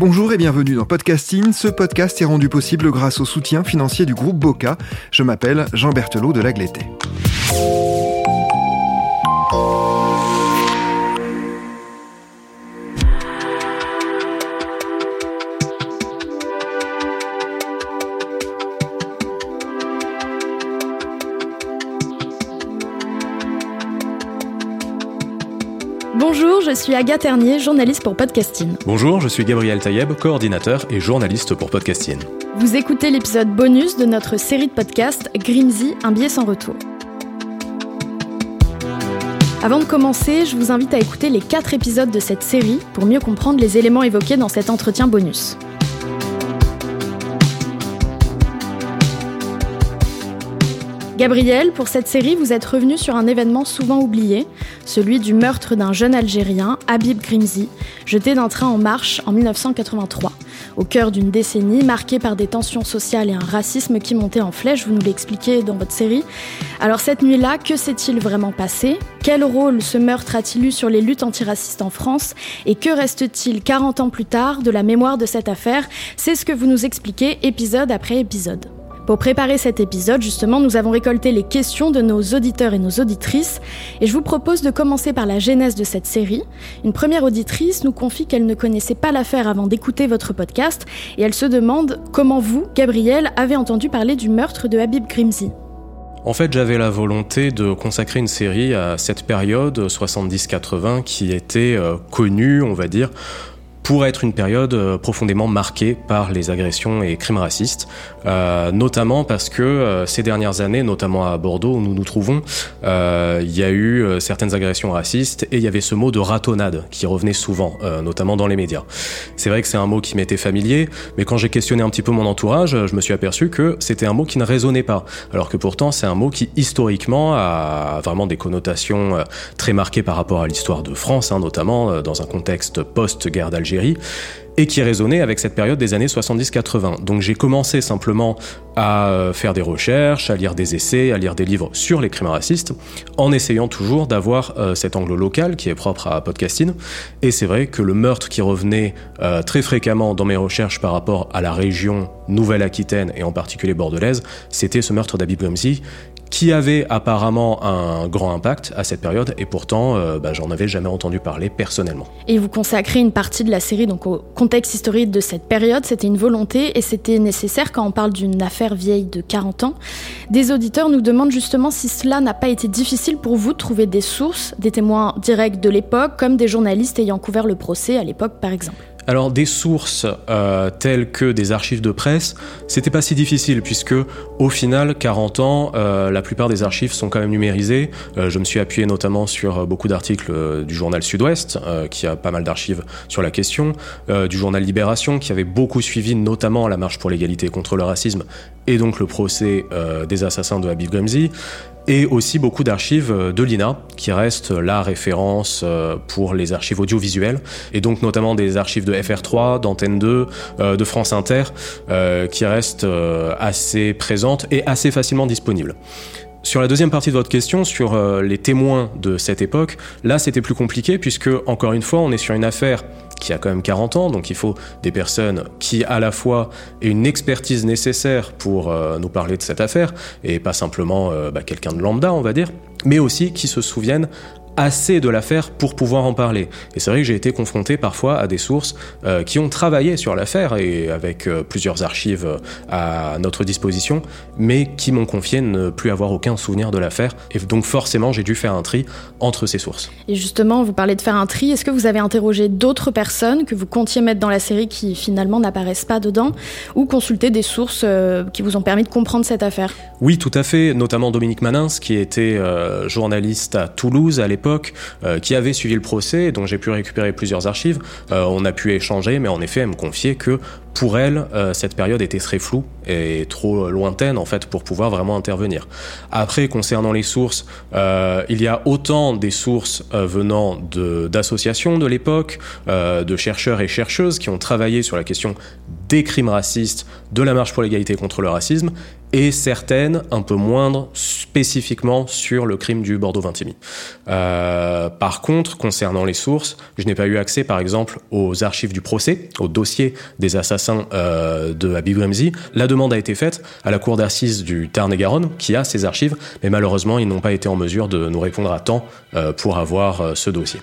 Bonjour et bienvenue dans Podcasting. Ce podcast est rendu possible grâce au soutien financier du groupe Boca. Je m'appelle Jean Berthelot de Lagleté. Suis Agathe Ternier, journaliste pour Podcasting. Bonjour, je suis Gabriel Taïeb, coordinateur et journaliste pour Podcasting. Vous écoutez l'épisode bonus de notre série de podcasts Grimsy, un billet sans retour. Avant de commencer, je vous invite à écouter les quatre épisodes de cette série pour mieux comprendre les éléments évoqués dans cet entretien bonus. Gabriel, pour cette série, vous êtes revenu sur un événement souvent oublié, celui du meurtre d'un jeune Algérien, Habib Grimzi, jeté d'un train en marche en 1983. Au cœur d'une décennie marquée par des tensions sociales et un racisme qui montait en flèche, vous nous l'expliquez dans votre série. Alors cette nuit-là, que s'est-il vraiment passé? Quel rôle ce meurtre a-t-il eu sur les luttes antiracistes en France? Et que reste-t-il 40 ans plus tard de la mémoire de cette affaire? C'est ce que vous nous expliquez épisode après épisode. Pour préparer cet épisode, justement, nous avons récolté les questions de nos auditeurs et nos auditrices, et je vous propose de commencer par la genèse de cette série. Une première auditrice nous confie qu'elle ne connaissait pas l'affaire avant d'écouter votre podcast, et elle se demande comment vous, Gabriel, avez entendu parler du meurtre de Habib Grimzi. En fait, j'avais la volonté de consacrer une série à cette période 70-80 qui était euh, connue, on va dire, pour être une période euh, profondément marquée par les agressions et crimes racistes, euh, notamment parce que euh, ces dernières années, notamment à Bordeaux où nous nous trouvons, euh, il y a eu euh, certaines agressions racistes et il y avait ce mot de ratonnade qui revenait souvent, notamment dans les médias. C'est vrai que c'est un mot qui m'était familier, mais quand j'ai questionné un petit peu mon entourage, je me suis aperçu que c'était un mot qui ne résonnait pas, alors que pourtant c'est un mot qui historiquement a vraiment des connotations très marquées par rapport à l'histoire de France, hein, notamment dans un contexte post-guerre d'Algérie et qui résonnait avec cette période des années 70-80. Donc j'ai commencé simplement à euh, faire des recherches, à lire des essais, à lire des livres sur les crimes racistes, en essayant toujours d'avoir euh, cet angle local qui est propre à podcasting. Et c'est vrai que le meurtre qui revenait euh, très fréquemment dans mes recherches par rapport à la région Nouvelle-Aquitaine et en particulier bordelaise, c'était ce meurtre d'Abib qui avait apparemment un grand impact à cette période et pourtant euh, bah, j'en avais jamais entendu parler personnellement. Et vous consacrez une partie de la série donc au contexte historique de cette période, c'était une volonté et c'était nécessaire quand on parle d'une affaire vieille de 40 ans. Des auditeurs nous demandent justement si cela n'a pas été difficile pour vous de trouver des sources, des témoins directs de l'époque comme des journalistes ayant couvert le procès à l'époque par exemple. Alors des sources euh, telles que des archives de presse, c'était pas si difficile puisque au final, 40 ans, euh, la plupart des archives sont quand même numérisées. Euh, je me suis appuyé notamment sur beaucoup d'articles du journal Sud-Ouest, qui a pas mal d'archives sur la question, du journal Libération, qui avait beaucoup suivi notamment la marche pour l'égalité contre le racisme et donc le procès des assassins de Habib Gomzi et aussi beaucoup d'archives de l'INA, qui reste la référence euh, pour les archives audiovisuelles, et donc notamment des archives de FR3, d'Antenne 2, euh, de France Inter, euh, qui restent euh, assez présentes et assez facilement disponibles. Sur la deuxième partie de votre question, sur euh, les témoins de cette époque, là c'était plus compliqué puisque, encore une fois, on est sur une affaire qui a quand même 40 ans, donc il faut des personnes qui à la fois aient une expertise nécessaire pour euh, nous parler de cette affaire, et pas simplement euh, bah, quelqu'un de lambda, on va dire, mais aussi qui se souviennent assez de l'affaire pour pouvoir en parler. Et c'est vrai que j'ai été confronté parfois à des sources euh, qui ont travaillé sur l'affaire et avec euh, plusieurs archives euh, à notre disposition, mais qui m'ont confié ne plus avoir aucun souvenir de l'affaire. Et donc forcément, j'ai dû faire un tri entre ces sources. Et justement, vous parlez de faire un tri. Est-ce que vous avez interrogé d'autres personnes que vous comptiez mettre dans la série qui finalement n'apparaissent pas dedans, ou consulté des sources qui vous ont permis de comprendre cette affaire? Oui, tout à fait, notamment Dominique Manins, qui était journaliste à Toulouse à l'époque, euh, qui avait suivi le procès, dont j'ai pu récupérer plusieurs archives. Euh, on a pu échanger, mais en effet, elle me confiait que pour elle, euh, cette période était très floue et trop lointaine en fait pour pouvoir vraiment intervenir. Après, concernant les sources, il y a autant des sources venant d'associations de, l'époque, de chercheurs et chercheuses qui ont travaillé sur la question des crimes racistes, de la marche pour l'égalité contre le racisme, et certaines un peu moindres spécifiquement sur le crime du Bordeaux-Vintimille. Euh, par contre, concernant les sources, je n'ai pas eu accès par exemple aux archives du procès, au dossier des assassins euh, de Habib Remzi. La demande a été faite à la cour d'assises du Tarn-et-Garonne qui a ces archives, mais malheureusement ils n'ont pas été en mesure de nous répondre à temps euh, pour avoir euh, ce dossier.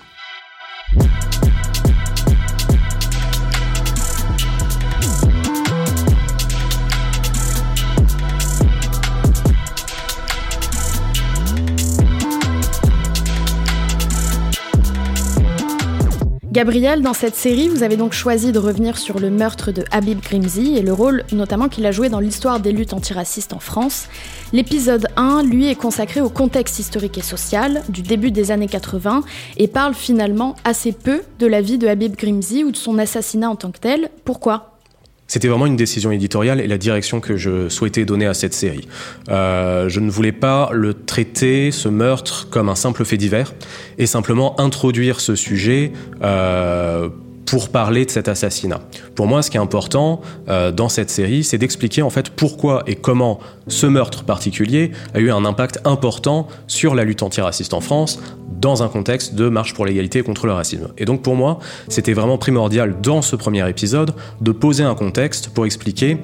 Gabriel, dans cette série, vous avez donc choisi de revenir sur le meurtre de Habib Grimzi et le rôle notamment qu'il a joué dans l'histoire des luttes antiracistes en France. L'épisode 1, lui, est consacré au contexte historique et social du début des années 80 et parle finalement assez peu de la vie de Habib Grimzi ou de son assassinat en tant que tel. Pourquoi? C'était vraiment une décision éditoriale et la direction que je souhaitais donner à cette série. Euh, je ne voulais pas le traiter, ce meurtre, comme un simple fait divers, et simplement introduire ce sujet euh, pour parler de cet assassinat. Pour moi, ce qui est important euh, dans cette série, c'est d'expliquer en fait pourquoi et comment ce meurtre particulier a eu un impact important sur la lutte antiraciste en France dans un contexte de marche pour l'égalité contre le racisme. Et donc pour moi, c'était vraiment primordial dans ce premier épisode de poser un contexte pour expliquer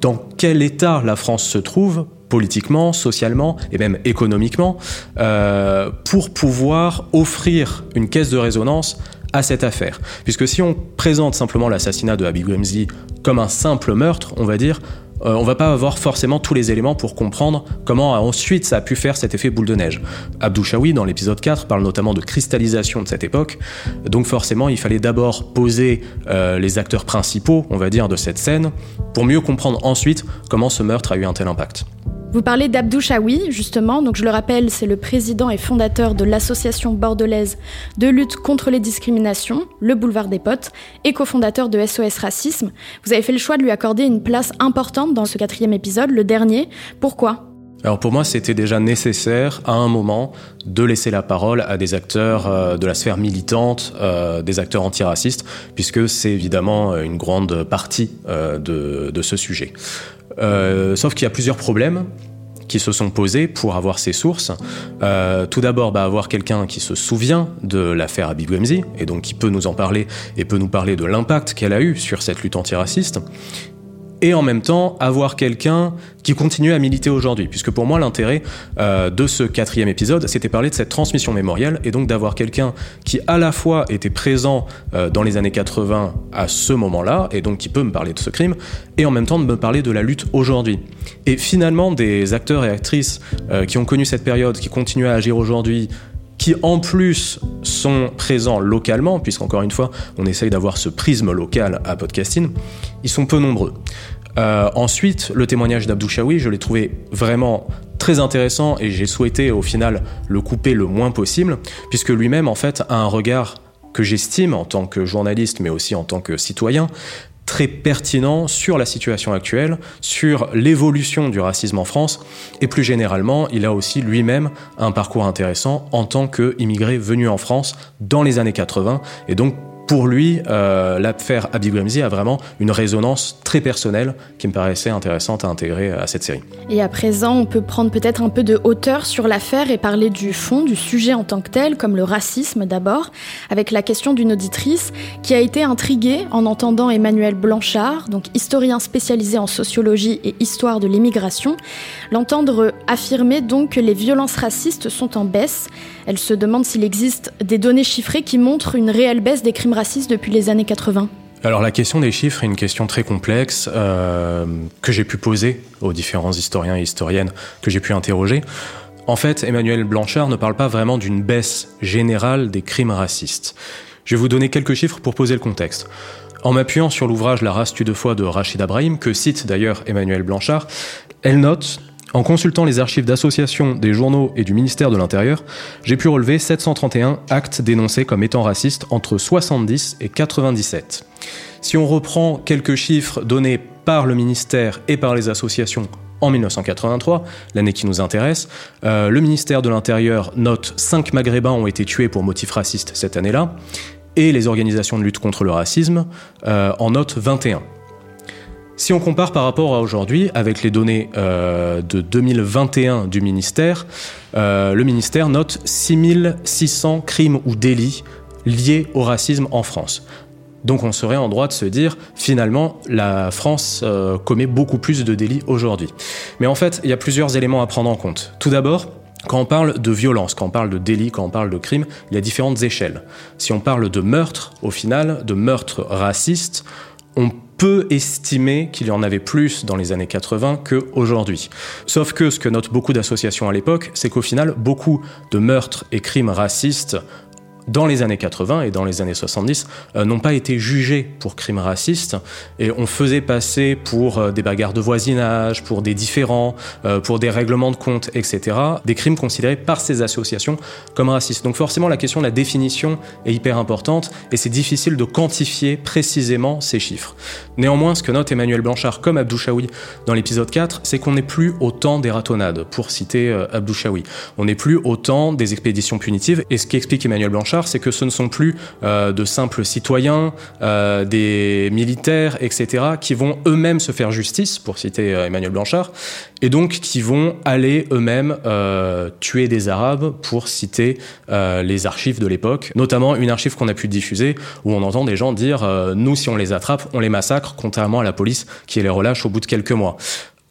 dans quel état la France se trouve politiquement, socialement et même économiquement, euh, pour pouvoir offrir une caisse de résonance à cette affaire. Puisque si on présente simplement l'assassinat de Grimzi comme un simple meurtre, on va dire, euh, on va pas avoir forcément tous les éléments pour comprendre comment ensuite ça a pu faire cet effet boule de neige. Abdou Chaoui, dans l'épisode 4, parle notamment de cristallisation de cette époque, donc forcément il fallait d'abord poser euh, les acteurs principaux, on va dire, de cette scène, pour mieux comprendre ensuite comment ce meurtre a eu un tel impact. Vous parlez d'Abdou Chaoui, justement. Donc, je le rappelle, c'est le président et fondateur de l'association bordelaise de lutte contre les discriminations, le Boulevard des Potes, et cofondateur de SOS Racisme. Vous avez fait le choix de lui accorder une place importante dans ce quatrième épisode, le dernier. Pourquoi? Alors pour moi, c'était déjà nécessaire à un moment de laisser la parole à des acteurs euh, de la sphère militante, euh, des acteurs antiracistes, puisque c'est évidemment une grande partie euh, de, de, ce sujet. Euh, sauf qu'il y a plusieurs problèmes qui se sont posés pour avoir ces sources. Euh, tout d'abord, bah, avoir quelqu'un qui se souvient de l'affaire Habib et donc qui peut nous en parler, et peut nous parler de l'impact qu'elle a eu sur cette lutte antiraciste et en même temps avoir quelqu'un qui continue à militer aujourd'hui. Puisque pour moi, l'intérêt euh, de ce quatrième épisode, c'était parler de cette transmission mémorielle et donc d'avoir quelqu'un qui à la fois était présent euh, dans les années 80 à ce moment-là, et donc qui peut me parler de ce crime, et en même temps de me parler de la lutte aujourd'hui. Et finalement, des acteurs et actrices euh, qui ont connu cette période, qui continuent à agir aujourd'hui, qui en plus sont présents localement, puisqu'encore une fois, on essaye d'avoir ce prisme local à podcasting, ils sont peu nombreux. Euh, ensuite, le témoignage d'Abdou Chaoui, je l'ai trouvé vraiment très intéressant et j'ai souhaité au final le couper le moins possible, puisque lui-même en fait a un regard que j'estime en tant que journaliste, mais aussi en tant que citoyen, très pertinent sur la situation actuelle, sur l'évolution du racisme en France, et plus généralement, il a aussi lui-même un parcours intéressant en tant qu'immigré venu en France dans les années 80, et donc pour lui, euh, l'affaire Habib Grimzi a vraiment une résonance très personnelle qui me paraissait intéressante à intégrer à cette série. Et à présent, on peut prendre peut-être un peu de hauteur sur l'affaire et parler du fond, du sujet en tant que tel, comme le racisme d'abord, avec la question d'une auditrice qui a été intriguée en entendant Emmanuel Blanchard, donc historien spécialisé en sociologie et histoire de l'immigration, l'entendre affirmer donc que les violences racistes sont en baisse. Elle se demande s'il existe des données chiffrées qui montrent une réelle baisse des crimes racistes depuis les années 80 alors la question des chiffres est une question très complexe euh, que j'ai pu poser aux différents historiens et historiennes que j'ai pu interroger. En fait, Emmanuel Blanchard ne parle pas vraiment d'une baisse générale des crimes racistes. Je vais vous donner quelques chiffres pour poser le contexte. En m'appuyant sur l'ouvrage La race tue de foi de Rachid Abrahim, que cite d'ailleurs Emmanuel Blanchard, elle note en consultant les archives d'associations, des journaux et du ministère de l'Intérieur, j'ai pu relever 731 actes dénoncés comme étant racistes entre 70 et 97. Si on reprend quelques chiffres donnés par le ministère et par les associations en 1983, l'année qui nous intéresse, euh, le ministère de l'Intérieur note 5 Maghrébins ont été tués pour motifs racistes cette année-là, et les organisations de lutte contre le racisme euh, en notent 21. Si on compare par rapport à aujourd'hui, avec les données euh, de 2021 du ministère, euh, le ministère note 6600 crimes ou délits liés au racisme en France. Donc on serait en droit de se dire, finalement, la France euh, commet beaucoup plus de délits aujourd'hui. Mais en fait, il y a plusieurs éléments à prendre en compte. Tout d'abord, quand on parle de violence, quand on parle de délit, quand on parle de crime, il y a différentes échelles. Si on parle de meurtre, au final, de meurtre raciste, on peut estimer qu'il y en avait plus dans les années 80 qu'aujourd'hui. Sauf que ce que notent beaucoup d'associations à l'époque, c'est qu'au final, beaucoup de meurtres et crimes racistes dans les années 80 et dans les années 70, euh, n'ont pas été jugés pour crimes racistes et on faisait passer pour euh, des bagarres de voisinage, pour des différends, euh, pour des règlements de compte, etc., des crimes considérés par ces associations comme racistes. Donc forcément, la question de la définition est hyper importante et c'est difficile de quantifier précisément ces chiffres. Néanmoins, ce que note Emmanuel Blanchard comme Abdou Chaoui dans l'épisode 4, c'est qu'on n'est plus au temps des ratonnades, pour citer Abdou Chaoui. On n'est plus au temps des expéditions punitives et ce qu'explique Emmanuel Blanchard, c'est que ce ne sont plus euh, de simples citoyens, euh, des militaires, etc., qui vont eux-mêmes se faire justice, pour citer euh, Emmanuel Blanchard, et donc qui vont aller eux-mêmes tuer des Arabes, pour citer les archives de l'époque, notamment une archive qu'on a pu diffuser, où on entend des gens dire Nous, si on les attrape, on les massacre, contrairement à la police qui les relâche au bout de quelques mois.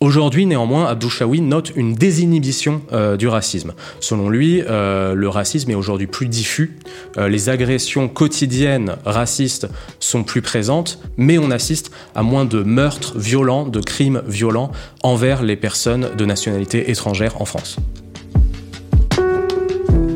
Aujourd'hui, néanmoins, Abdou Chaoui note une désinhibition euh, du racisme. Selon lui, euh, le racisme est aujourd'hui plus diffus, euh, les agressions quotidiennes racistes sont plus présentes, mais on assiste à moins de meurtres violents, de crimes violents envers les personnes de nationalité étrangère en France.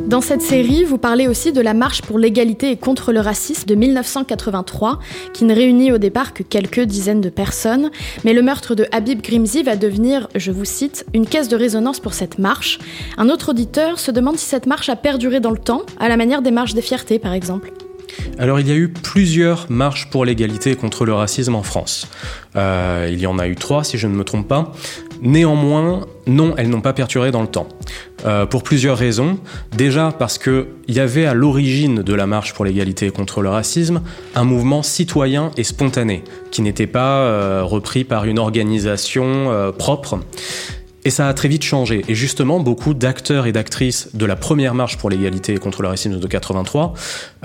Dans cette série, vous parlez aussi de la marche pour l'égalité et contre le racisme de 1983, qui ne réunit au départ que quelques dizaines de personnes, mais le meurtre de Habib Grimzi va devenir, je vous cite, une caisse de résonance pour cette marche. Un autre auditeur se demande si cette marche a perduré dans le temps, à la manière des marches des fiertés par exemple. Alors il y a eu plusieurs marches pour l'égalité et contre le racisme en France. Euh, il y en a eu trois si je ne me trompe pas. Néanmoins, non, elles n'ont pas perturbé dans le temps. Euh, pour plusieurs raisons. Déjà parce qu'il y avait à l'origine de la marche pour l'égalité et contre le racisme un mouvement citoyen et spontané, qui n'était pas euh, repris par une organisation propre. Et ça a très vite changé. Et justement, beaucoup d'acteurs et d'actrices de la première marche pour l'égalité et contre le racisme de 83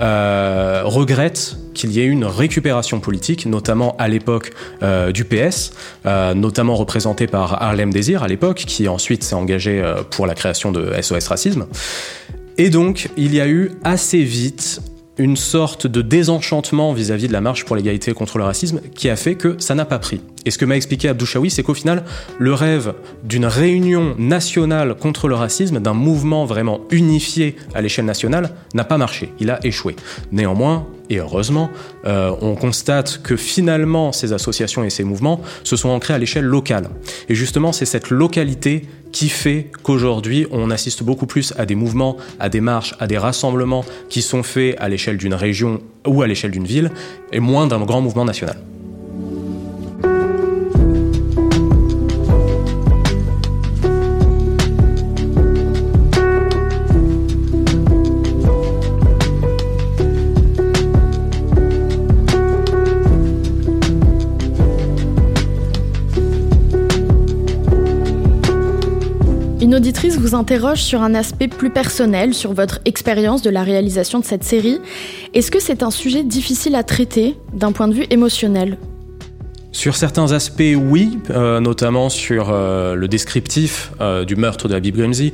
euh, regrettent qu'il y ait une récupération politique, notamment à l'époque euh, du PS, euh, notamment représenté par Harlem Désir à l'époque, qui ensuite s'est engagé pour la création de SOS Racisme. Et donc, il y a eu assez vite une sorte de désenchantement vis-à-vis de la marche pour l'égalité contre le racisme qui a fait que ça n'a pas pris. Et ce que m'a expliqué Abdou Chaoui, c'est qu'au final, le rêve d'une réunion nationale contre le racisme, d'un mouvement vraiment unifié à l'échelle nationale, n'a pas marché. Il a échoué. Néanmoins, et heureusement, euh, on constate que finalement, ces associations et ces mouvements se sont ancrés à l'échelle locale. Et justement, c'est cette localité qui fait qu'aujourd'hui, on assiste beaucoup plus à des mouvements, à des marches, à des rassemblements qui sont faits à l'échelle d'une région ou à l'échelle d'une ville, et moins d'un grand mouvement national. Interroge sur un aspect plus personnel, sur votre expérience de la réalisation de cette série? Est-ce que c'est un sujet difficile à traiter d'un point de vue émotionnel? Sur certains aspects, oui, euh, notamment sur euh, le descriptif euh, du meurtre de Habib Grimzi,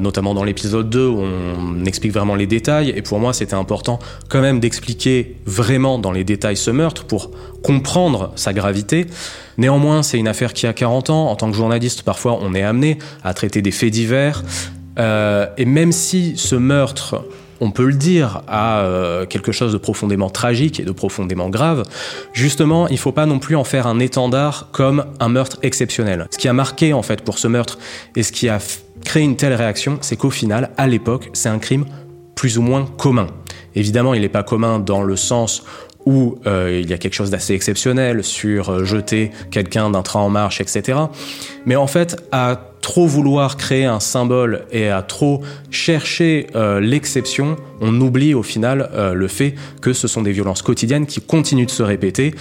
notamment dans l'épisode 2 où on explique vraiment les détails. Et pour moi, c'était important quand même d'expliquer vraiment dans les détails ce meurtre pour comprendre sa gravité. Néanmoins, c'est une affaire qui a 40 ans. En tant que journaliste, parfois, on est amené à traiter des faits divers. et même si ce meurtre on peut le dire, à euh, quelque chose de profondément tragique et de profondément grave, justement, il ne faut pas non plus en faire un étendard comme un meurtre exceptionnel. Ce qui a marqué en fait pour ce meurtre et ce qui a créé une telle réaction, c'est qu'au final, à l'époque, c'est un crime plus ou moins commun. Évidemment, il n'est pas commun dans le sens où euh, il y a quelque chose d'assez exceptionnel sur euh, jeter quelqu'un d'un train en marche, etc. Mais en fait, à trop vouloir créer un symbole et à trop chercher euh, l'exception, on oublie au final le fait que ce sont des violences quotidiennes qui continuent de se répéter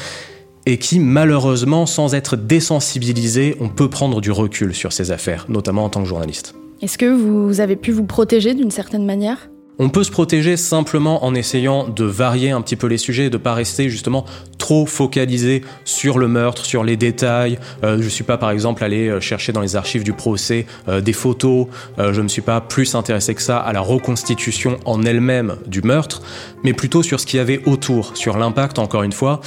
et qui, malheureusement, sans être désensibilisé, on peut prendre du recul sur ces affaires, notamment en tant que journaliste. Est-ce que vous avez pu vous protéger d'une certaine manière? On peut se protéger simplement en essayant de varier un petit peu les sujets, de pas rester justement trop focalisé sur le meurtre, sur les détails. Euh, je suis pas par exemple allé euh, chercher dans les archives du procès euh, des photos. Je me suis pas plus intéressé que ça à la reconstitution en elle-même du meurtre, mais plutôt sur ce qu'il y avait autour, sur l'impact encore une fois,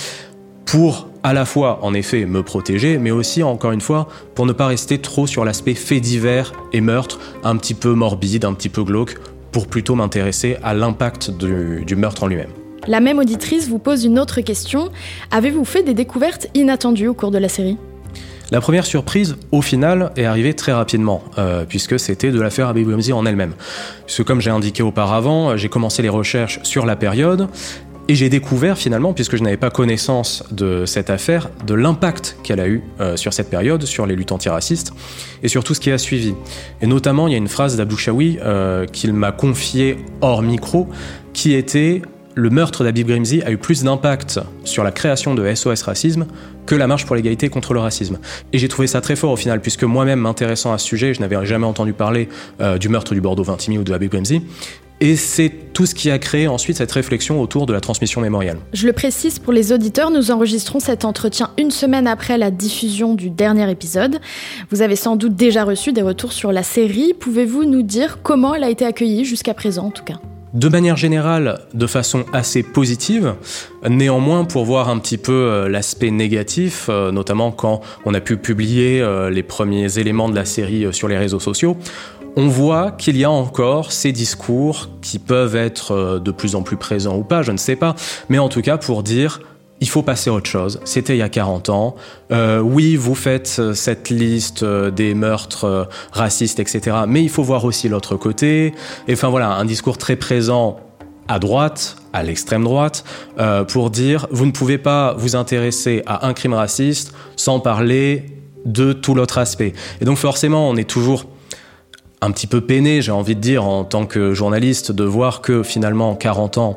pour à la fois en effet me protéger, mais aussi encore une fois pour ne pas rester trop sur l'aspect fait divers et meurtre, un petit peu morbide, un petit peu glauque pour plutôt m'intéresser à l'impact du, du meurtre en lui-même. La même auditrice vous pose une autre question. Avez-vous fait des découvertes inattendues au cours de la série? La première surprise, au final, est arrivée très rapidement, euh, puisque c'était de l'affaire Abbey Ramsey en elle-même. Puisque comme j'ai indiqué auparavant, j'ai commencé les recherches sur la période, et j'ai découvert finalement, puisque je n'avais pas connaissance de cette affaire, de l'impact qu'elle a eu euh, sur cette période, sur les luttes antiracistes et sur tout ce qui a suivi. Et notamment, il y a une phrase d'Abdou Chaoui euh, qu'il m'a confiée hors micro, qui était le meurtre d'Abib Grimzi a eu plus d'impact sur la création de SOS Racisme que la marche pour l'égalité contre le racisme. Et j'ai trouvé ça très fort au final, puisque moi-même m'intéressant à ce sujet, je n'avais jamais entendu parler euh, du meurtre du Bordeaux Vintimille ou de Habib Grimzi. Et c'est tout ce qui a créé ensuite cette réflexion autour de la transmission mémoriale. Je le précise pour les auditeurs, nous enregistrons cet entretien une semaine après la diffusion du dernier épisode. Vous avez sans doute déjà reçu des retours sur la série. Pouvez-vous nous dire comment elle a été accueillie jusqu'à présent en tout cas? De manière générale, de façon assez positive. Néanmoins, pour voir un petit peu euh, l'aspect négatif, euh, notamment quand on a pu publier euh, les premiers éléments de la série sur les réseaux sociaux, on voit qu'il y a encore ces discours qui peuvent être euh, de plus en plus présents ou pas, je ne sais pas, mais en tout cas pour dire il faut passer à autre chose. C'était il y a 40 ans. Euh, oui, vous faites euh, cette liste des meurtres racistes, etc. Mais il faut voir aussi l'autre côté. Et enfin voilà, un discours très présent à droite, à l'extrême droite, pour dire vous ne pouvez pas vous intéresser à un crime raciste sans parler de tout l'autre aspect. Et donc forcément, on est toujours un petit peu peiné, j'ai envie de dire, en tant que journaliste, de voir que finalement, en 40 ans,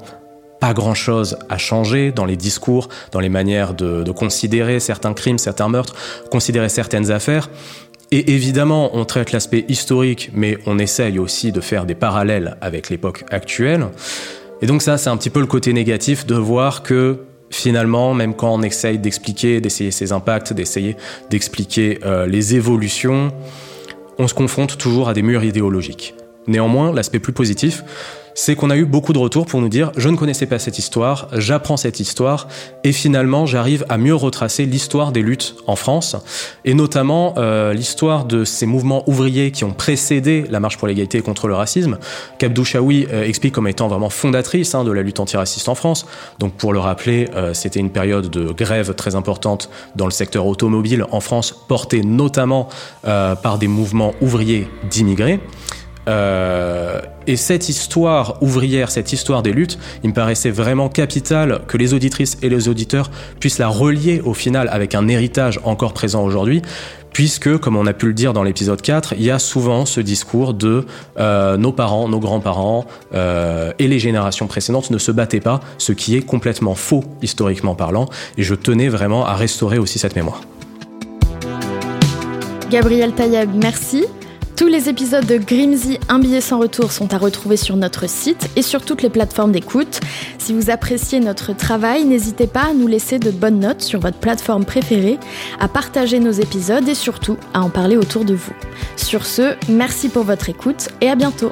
pas grand-chose a changé dans les discours, dans les manières de, considérer certains crimes, certains meurtres, considérer certaines affaires. Et évidemment, on traite l'aspect historique, mais on essaye aussi de faire des parallèles avec l'époque actuelle. Et donc ça, c'est un petit peu le côté négatif de voir que finalement, même quand on essaye d'expliquer, d'essayer ses impacts, d'essayer d'expliquer euh, les évolutions, on se confronte toujours à des murs idéologiques. Néanmoins, l'aspect plus positif, c'est qu'on a eu beaucoup de retours pour nous dire je ne connaissais pas cette histoire, j'apprends cette histoire et finalement j'arrive à mieux retracer l'histoire des luttes en France et notamment euh, l'histoire de ces mouvements ouvriers qui ont précédé la marche pour l'égalité et contre le racisme qu'Abdou Chaoui euh, explique comme étant vraiment fondatrice hein, de la lutte antiraciste en France. Donc pour le rappeler, euh, c'était une période de grève très importante dans le secteur automobile en France portée notamment euh, par des mouvements ouvriers d'immigrés. Euh, et cette histoire ouvrière, cette histoire des luttes, il me paraissait vraiment capital que les auditrices et les auditeurs puissent la relier au final avec un héritage encore présent aujourd'hui, puisque, comme on a pu le dire dans l'épisode 4, il y a souvent ce discours de euh, nos parents, nos grands-parents euh, et les générations précédentes ne se battaient pas, ce qui est complètement faux historiquement parlant, et je tenais vraiment à restaurer aussi cette mémoire. Gabriel Taïeb, merci. Tous les épisodes de Grimsy Un billet sans retour sont à retrouver sur notre site et sur toutes les plateformes d'écoute. Si vous appréciez notre travail, n'hésitez pas à nous laisser de bonnes notes sur votre plateforme préférée, à partager nos épisodes et surtout à en parler autour de vous. Sur ce, merci pour votre écoute et à bientôt.